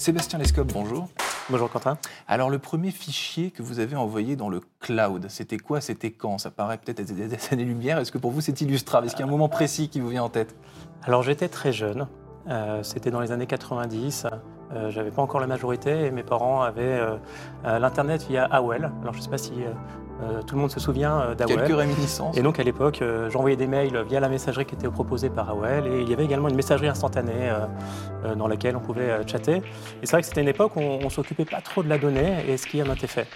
Sébastien Lescope, bonjour. Bonjour Quentin. Alors le premier fichier que vous avez envoyé dans le cloud, c'était quoi? C'était quand? Ça paraît peut-être des, années-lumière. Est-ce que pour vous c'est illustrable? Est-ce qu'il y a un moment précis qui vous vient en tête? Alors j'étais très jeune. Euh, c'était dans les années 90. Euh, J'avais pas encore la majorité et mes parents avaient euh, euh, l'internet via AOL. Alors je ne sais pas si euh, tout le monde se souvient d'AOL. Quelques réminiscences. Et donc à l'époque, j'envoyais des mails via la messagerie qui était proposée par AOL et il y avait également une messagerie instantanée dans laquelle on pouvait chatter. Et c'est vrai que c'était une époque où on, on s'occupait pas trop de la donnée et ce qui en était fait.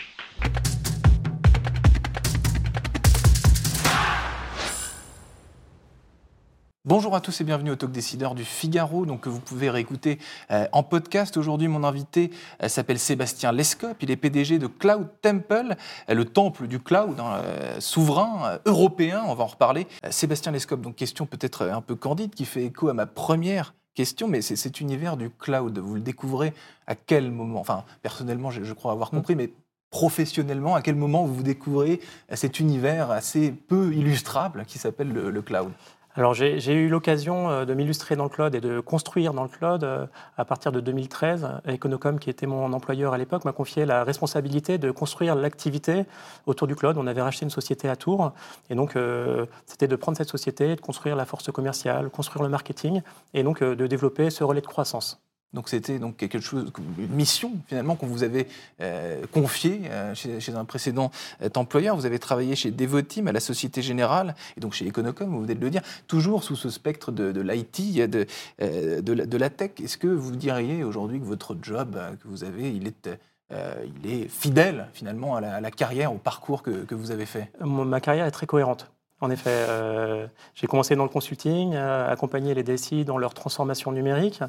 Bonjour à tous et bienvenue au Talk Décideur du Figaro, donc que vous pouvez réécouter euh, en podcast. Aujourd'hui, mon invité euh, s'appelle Sébastien Lescope. Il est PDG de Cloud Temple, euh, le temple du cloud hein, souverain européen. On va en reparler. Sébastien Lescope, donc question peut-être un peu candide qui fait écho à ma première question, mais c'est cet univers du cloud. Vous le découvrez à quel moment? Enfin, personnellement, je, je crois avoir compris, mais professionnellement, à quel moment vous découvrez cet univers assez peu illustrable qui s'appelle le, le cloud? Alors j'ai eu l'occasion euh, de m'illustrer dans le cloud et de construire dans le cloud euh, à partir de 2013. Econocom, qui était mon employeur à l'époque, m'a confié la responsabilité de construire l'activité autour du cloud. On avait racheté une société à Tours et donc euh, c'était de prendre cette société, de construire la force commerciale, construire le marketing et donc euh, de développer ce relais de croissance. Donc c'était donc quelque chose, une mission finalement qu'on vous avait euh, confiée euh, chez, un précédent euh, employeur. Vous avez travaillé chez Devoteam à la Société Générale et donc chez Econocom, vous venez de le dire, toujours sous ce spectre de, l'IT, de, la, tech. Est-ce que vous diriez aujourd'hui que votre job que vous avez, il est, fidèle finalement à la, carrière, au parcours que, vous avez fait? Ma carrière est très cohérente. En effet, euh, j'ai commencé dans le consulting, euh, accompagner les DSI dans leur transformation numérique,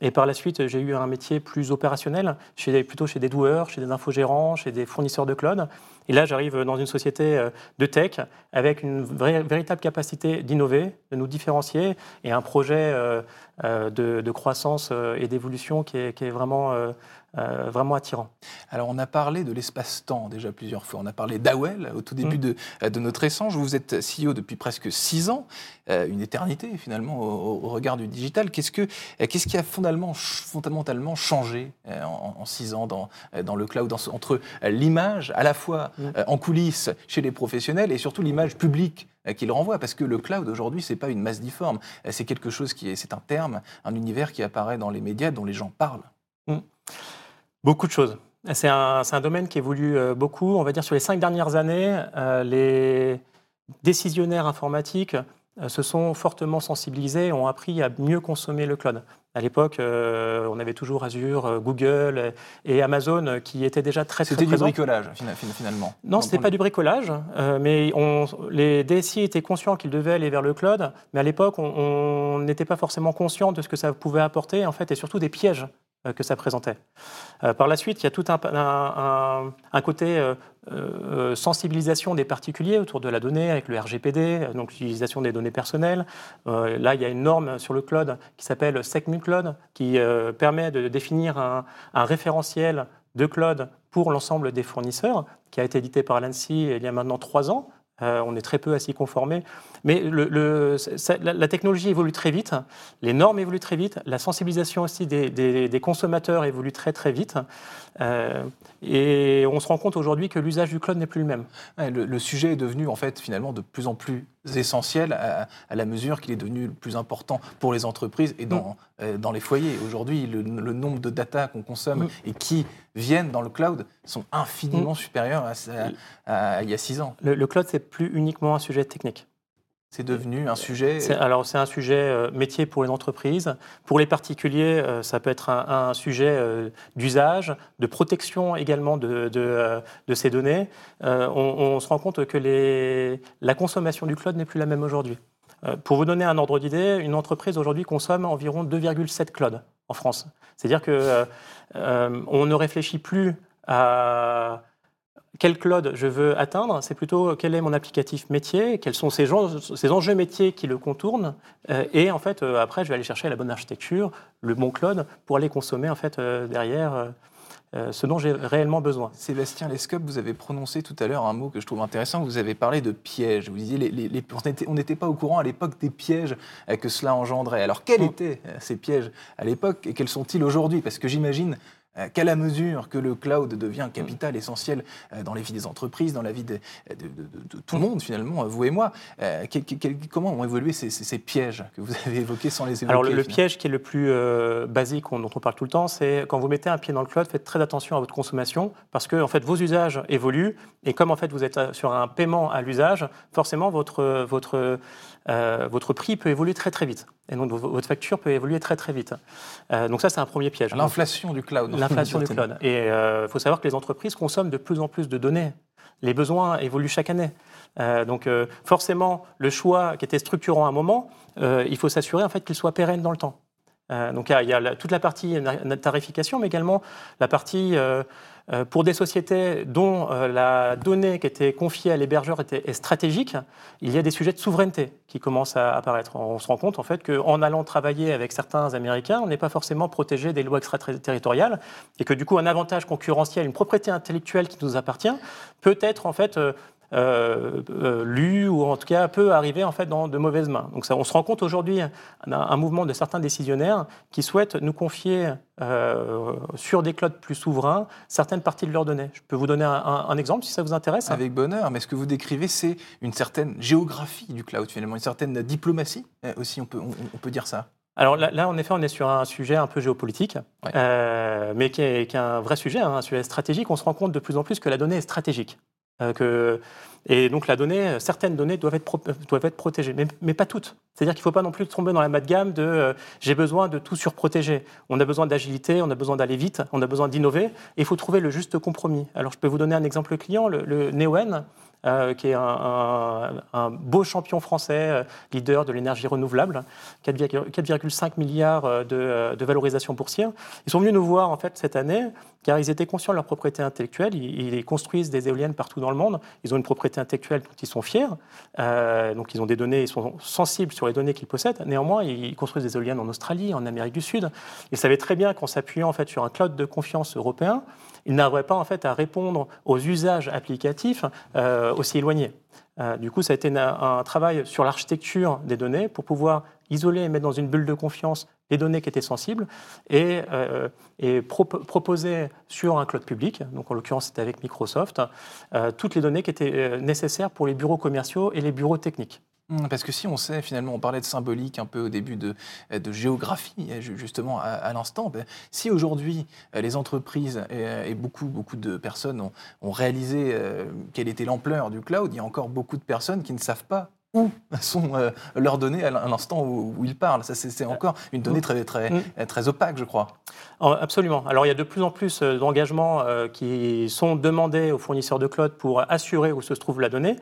et par la suite, j'ai eu un métier plus opérationnel, chez plutôt chez des doueurs, chez des infogérants, chez des fournisseurs de cloud. Et là, j'arrive dans une société euh, de tech avec une vraie- véritable capacité d'innover, de nous différencier, et un projet de, croissance et d'évolution qui est vraiment, euh, euh, vraiment attirant. Alors, on a parlé de l'espace-temps déjà plusieurs fois. On a parlé d'AOL au tout début Mm. de, de notre échange. Vous êtes CEO depuis presque six ans, euh, une éternité finalement au, au regard du digital. Qu'est-ce, que, euh, qu'est-ce qui a fondamentalement, fondamentalement changé euh, en, en six ans dans, euh, dans le cloud, dans entre euh, l'image à la fois Mm. euh, en coulisses chez les professionnels et surtout l'image publique euh, qu'il renvoie Parce que le cloud aujourd'hui, c'est pas une masse difforme. Euh, C'est quelque chose qui est, c'est un terme, un univers qui apparaît dans les médias, dont les gens parlent. Beaucoup de choses. C'est un, c'est un domaine qui évolue euh, beaucoup. On va dire sur les cinq dernières années, euh, les décisionnaires informatiques euh, se sont fortement sensibilisés et ont appris à mieux consommer le cloud. À l'époque, euh, on avait toujours Azure, Google et Amazon qui étaient déjà très, très C'était du présents. bricolage fina- fina- finalement. Non, ce n'était pas du bricolage, euh, mais on- les DSI étaient conscients qu'ils devaient aller vers le cloud, mais à l'époque, on- on n'était pas forcément conscient de ce que ça pouvait apporter, en fait, et surtout des pièges euh, que ça présentait. Euh, par la suite, il y a tout un, côté euh, euh, sensibilisation des particuliers autour de la donnée avec le RGPD, euh, donc l'utilisation des données personnelles. Euh, là, il y a une norme sur le cloud qui s'appelle SecMuCloud, qui euh, permet de définir un, un référentiel de cloud pour l'ensemble des fournisseurs, qui a été édité par l'ANSI il y a maintenant trois ans. Euh, on est très peu à s'y conformer. Mais le- le- ça- la, la technologie évolue très vite, les normes évoluent très vite, la sensibilisation aussi des, des- des consommateurs évolue très très vite. Euh, et on se rend compte aujourd'hui que l'usage du cloud n'est plus le même. Le, le sujet est devenu en fait finalement de plus en plus essentiel à, à la mesure qu'il est devenu le plus important pour les entreprises et dans, euh, dans les foyers. Aujourd'hui, le, le nombre de data qu'on consomme Mm. et qui viennent dans le cloud sont infiniment supérieurs à, ça- à- à il y a six ans. Le, le cloud, c'est plus uniquement un sujet technique. C'est devenu un sujet. Alors, c'est un sujet euh, métier pour les entreprises. Pour les particuliers, euh, ça peut être un, un sujet euh, d'usage, de protection également de, de, de ces données. On, on se rend compte que les, la consommation du cloud n'est plus la même aujourd'hui. Pour vous donner un ordre d'idée, une entreprise aujourd'hui consomme environ 2,7 clouds en France. C'est-à-dire que on ne réfléchit plus à quel cloud je veux atteindre, c'est plutôt quel est mon applicatif métier, quels sont ces, enjeux métiers qui le contournent, euh, et en fait euh, après je vais aller chercher la bonne architecture, le bon cloud pour aller consommer en fait euh, derrière euh, ce dont j'ai réellement besoin. Sébastien Lescope, vous avez prononcé tout à l'heure un mot que je trouve intéressant. Vous avez parlé de pièges. Vous disiez les, on n'était pas au courant à l'époque des pièges que cela engendrait. Alors quels mm. étaient ces pièges à l'époque et quels sont-ils aujourd'hui? Parce que j'imagine euh, qu'à la mesure que le cloud devient capital essentiel euh, dans les vies des entreprises, dans la vie de, tout le monde finalement, vous et moi, euh, comment ont évolué ces, pièges que vous avez évoqués sans les évoquer Alors le, piège qui est le plus basique dont on parle tout le temps, c'est quand vous mettez un pied dans le cloud, faites très attention à votre consommation parce que en fait vos usages évoluent et comme en fait vous êtes sur un paiement à l'usage, forcément votre votre euh, votre prix peut évoluer très très vite. Et donc votre facture peut évoluer très très vite. Euh, donc ça, c'est un premier piège. L'inflation du cloud. L'inflation du cloud. Et il euh, faut savoir que les entreprises consomment de plus en plus de données. Les besoins évoluent chaque année. donc forcément, le choix qui était structurant à un moment, il faut s'assurer en fait qu'il soit pérenne dans le temps. donc il y a, toute la partie tarification, mais également la partie pour des sociétés dont euh, la donnée qui était confiée à l'hébergeur était stratégique, il y a des sujets de souveraineté qui commencent à apparaître. On se rend compte en fait qu'en allant travailler avec certains Américains, on n'est pas forcément protégé des lois extraterritoriales et que du coup un avantage concurrentiel, une propriété intellectuelle qui nous appartient, peut être en fait euh, euh, euh, lu ou en tout cas peut arriver en fait dans de mauvaises mains. Donc ça, on se rend compte aujourd'hui un, mouvement de certains décisionnaires qui souhaitent nous confier euh, sur des clouds plus souverains certaines parties de leurs données. Je peux vous donner un, exemple si ça vous intéresse. Avec bonheur, mais ce que vous décrivez, c'est une certaine géographie du cloud finalement, une certaine diplomatie aussi, on peut, on, peut dire ça. Alors là, en effet, on est sur un sujet un peu géopolitique, mais qui est, un vrai sujet, hein, un sujet stratégique. On se rend compte de plus en plus que la donnée est stratégique. Euh, que, et donc donnée, certaines données doivent être, être protégées, mais, pas toutes. C'est-à-dire qu'il ne faut pas non plus tomber dans la gamme de euh, j'ai besoin de tout surprotéger. On a besoin d'agilité, on a besoin d'aller vite, on a besoin d'innover, et il faut trouver le juste compromis. Alors je peux vous donner un exemple client, le, le Neoen, euh, qui est un, beau champion français, euh, leader de l'énergie renouvelable, 4,5 milliards euh, de, valorisation boursière. Ils sont venus nous voir en fait cette année car ils étaient conscients de leur propriété intellectuelle. Ils, construisent des éoliennes partout dans le monde. Ils ont une propriété intellectuelle dont ils sont fiers. donc ils ont des données, ils sont sensibles sur les données qu'ils possèdent. Néanmoins, ils construisent des éoliennes en Australie, en Amérique du Sud. Ils savaient très bien qu'en s'appuyant en fait sur un cloud de confiance européen, ils n'arriveraient pas en fait à répondre aux usages applicatifs euh, aussi éloignés. Euh, du coup, ça a été un, travail sur l'architecture des données pour pouvoir isoler et mettre dans une bulle de confiance les données qui étaient sensibles et, euh, proposer sur un cloud public, donc en l'occurrence c'était avec Microsoft, toutes les données qui étaient nécessaires pour les bureaux commerciaux et les bureaux techniques. Mmh, parce que si on sait, finalement, on parlait de symbolique un peu au début de, géographie, justement, à, l'instant, ben, si aujourd'hui euh, les entreprises et, beaucoup, beaucoup de personnes ont, réalisé euh, quelle était l'ampleur du cloud, il y a encore beaucoup de personnes qui ne savent pas où sont euh, leurs données à l'instant où, ils parlent. C'est encore une donnée très, très, mmh. très opaque, je crois. Absolument. Alors, il y a de plus en plus d'engagements qui sont demandés aux fournisseurs de cloud pour assurer où se trouve la donnée.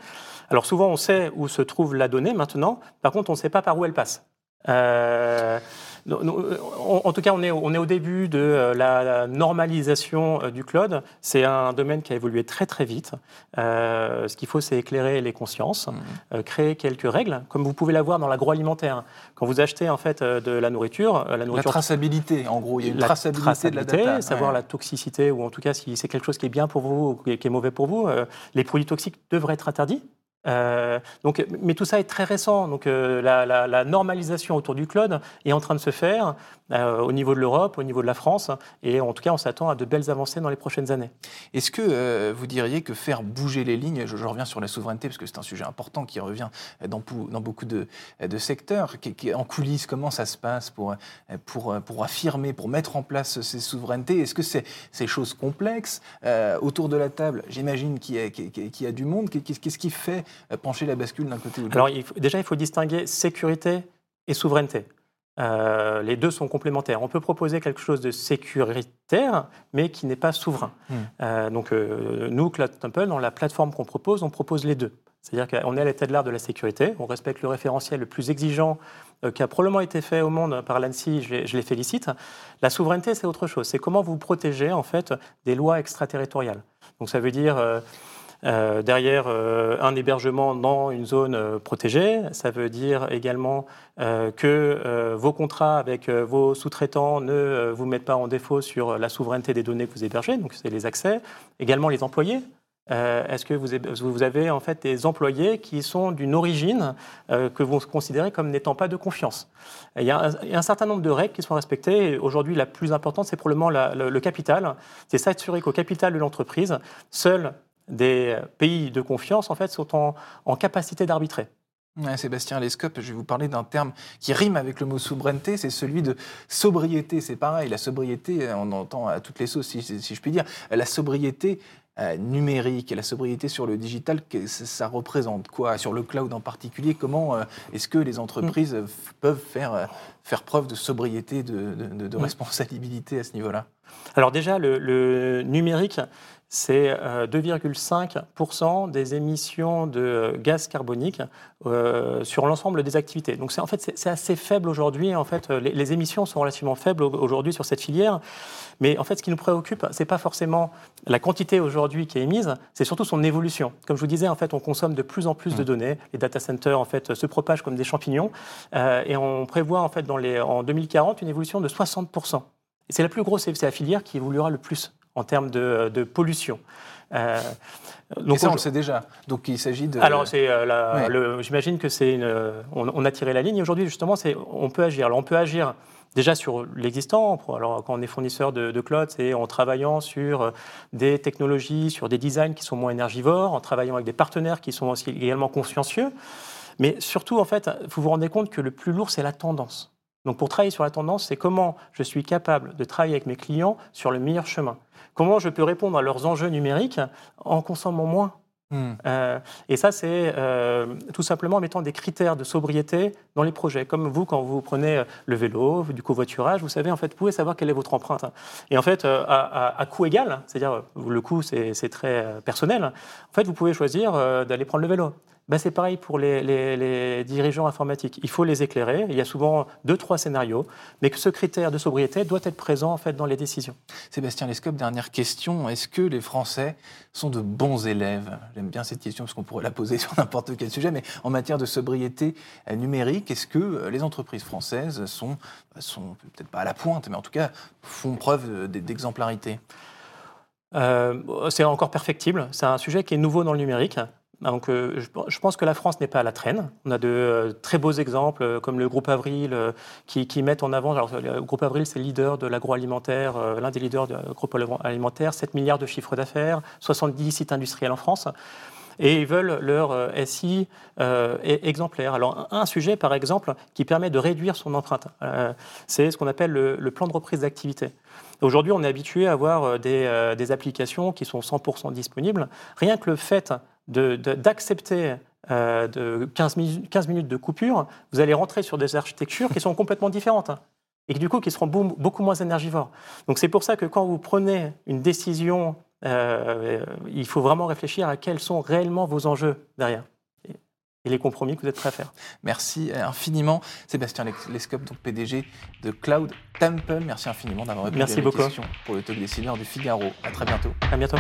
Alors souvent, on sait où se trouve la donnée maintenant, par contre, on ne sait pas par où elle passe. Euh, en tout cas, on est, on est au début de euh, la normalisation euh, du cloud. C'est un domaine qui a évolué très très vite. ce qu'il faut, c'est éclairer les consciences, mmh. créer quelques règles, comme vous pouvez l'avoir dans l'agroalimentaire. Quand vous achetez en fait de la nourriture, la nourriture. La traçabilité, en gros, il y a une traçabilité, de la data. Savoir la toxicité, ou en tout cas si c'est quelque chose qui est bien pour vous ou qui est mauvais pour vous. les produits toxiques devraient être interdits. Euh, donc, mais tout ça est très récent. Donc, euh, la, normalisation autour du cloud est en train de se faire euh, au niveau de l'Europe, au niveau de la France, et en tout cas, on s'attend à de belles avancées dans les prochaines années. Est-ce que vous diriez que faire bouger les lignes, je, reviens sur la souveraineté parce que c'est un sujet important qui revient dans, beaucoup de, secteurs, qui, en coulisses, comment ça se passe pour, pour, affirmer, pour mettre en place ces souverainetés? Est-ce que c'est ces choses complexes autour de la table? J'imagine qu'il y, a du monde. Qu'est-ce qui fait pencher la bascule d'un côté ou de l'autre Alors, déjà, il faut distinguer sécurité et souveraineté. Euh, les deux sont complémentaires. On peut proposer quelque chose de sécuritaire, mais qui n'est pas souverain. Hmm. Euh, donc, euh, nous, Cloud Temple, dans la plateforme qu'on propose, on propose les deux. C'est-à-dire qu'on est à l'état de l'art de la sécurité, on respecte le référentiel le plus exigeant qui a probablement été fait au monde par l'ANSI, je, je les félicite. La souveraineté, c'est autre chose. C'est comment vous protégez en fait des lois extraterritoriales. Donc ça veut dire derrière, un hébergement dans une zone protégée. Ça veut dire également que vos contrats avec vos sous-traitants ne vous mettent pas en défaut sur la souveraineté des données que vous hébergez, donc c'est les accès. Également les employés. Euh, est-ce que vous avez, en fait des employés qui sont d'une origine euh, que vous considérez comme n'étant pas de confiance? Il y, a un, certain nombre de règles qui sont respectées. Aujourd'hui, la plus importante, c'est probablement le, capital. C'est s'assurer qu'au capital de l'entreprise, seuls des pays de confiance en fait, sont en, capacité d'arbitrer. Sébastien Lescope, je vais vous parler d'un terme qui rime avec le mot souveraineté, c'est celui de sobriété. C'est pareil, la sobriété, on entend à toutes les sauces, si, si je puis dire. La sobriété, euh, numérique et la sobriété sur le digital, ça représente quoi? Sur le cloud en particulier, comment euh, est-ce que les entreprises mm. peuvent faire, euh, faire preuve de sobriété, de, de, mm. responsabilité à ce niveau-là? Alors déjà, le numérique, c'est 2,5% euh, des émissions de gaz carbonique euh, sur l'ensemble des activités. Donc en fait c'est assez faible aujourd'hui. En fait, les, émissions sont relativement faibles aujourd'hui sur cette filière. Mais en fait, ce qui nous préoccupe, c'est pas forcément la quantité aujourd'hui qui est émise, c'est surtout son évolution. Comme je vous disais, en fait, on consomme de plus en plus de mmh. données. Les data centers en fait se propagent comme des champignons, euh, et on prévoit en fait dans les, en 2040 une évolution de 60%. Et c'est la plus grosse, c'est la filière qui évoluera le plus en termes de, pollution. Euh, donc ça, on le sait déjà. Donc il s'agit de. Alors c'est euh, j'imagine que c'est une. On, a tiré la ligne. Aujourd'hui, justement, c'est on peut agir. Alors on peut agir déjà sur l'existant. Alors quand on est fournisseur de, de cloud, c'est en travaillant sur des technologies, sur des designs qui sont moins énergivores, en travaillant avec des partenaires qui sont aussi également consciencieux. Mais surtout, en fait, vous vous rendez compte que le plus lourd, c'est la tendance. Donc pour travailler sur la tendance, c'est comment je suis capable de travailler avec mes clients sur le meilleur chemin. Comment je peux répondre à leurs enjeux numériques en consommant moins hmm. euh, et ça, c'est euh, tout simplement en mettant des critères de sobriété dans les projets. Comme vous, quand vous prenez le vélo, du covoiturage, vous savez, en fait, vous pouvez savoir quelle est votre empreinte. Et en fait, euh, à, coût égal, c'est-à-dire le coût, c'est très personnel, en fait, vous pouvez choisir d'aller prendre le vélo. Ben, c'est pareil pour les, dirigeants informatiques. Il faut les éclairer. Il y a souvent deux, trois scénarios, mais que ce critère de sobriété doit être présent en fait dans les décisions. Sébastien Lescope, dernière question. Est-ce que les Français sont de bons élèves? J'aime bien cette question parce qu'on pourrait la poser sur n'importe quel sujet, mais en matière de sobriété numérique, est-ce que les entreprises françaises sont, sont peut-être pas à la pointe, mais en tout cas font preuve d'exemplarité? Euh, c'est encore perfectible. C'est un sujet qui est nouveau dans le numérique. Donc, euh, je pense que la France n'est pas à la traîne. On a de euh, très beaux exemples, euh, comme le groupe Avril, qui, qui mettent en avant. Le groupe Avril, c'est le leader de l'agroalimentaire, l'un des leaders du groupe alimentaire, 7 milliards de chiffres d'affaires, 70 sites industriels en France. Et ils veulent leur SI exemplaire. Alors, un sujet, par exemple, qui permet de réduire son empreinte, c'est ce qu'on appelle le, plan de reprise d'activité. Aujourd'hui, on est habitué à avoir des applications qui sont 100% disponibles. Rien que le fait d'accepter euh, de, 15, minutes, de coupure, vous allez rentrer sur des architectures qui sont complètement différentes et du coup qui seront beaucoup moins énergivores. Donc c'est pour ça que quand vous prenez une décision, euh, il faut vraiment réfléchir à quels sont réellement vos enjeux derrière et les compromis que vous êtes prêts à faire. Merci infiniment, Sébastien Lescope, donc PDG de Cloud Temple. Merci infiniment d'avoir répondu Merci à beaucoup. questions pour le Talk Décideur du Figaro. À très bientôt. À bientôt.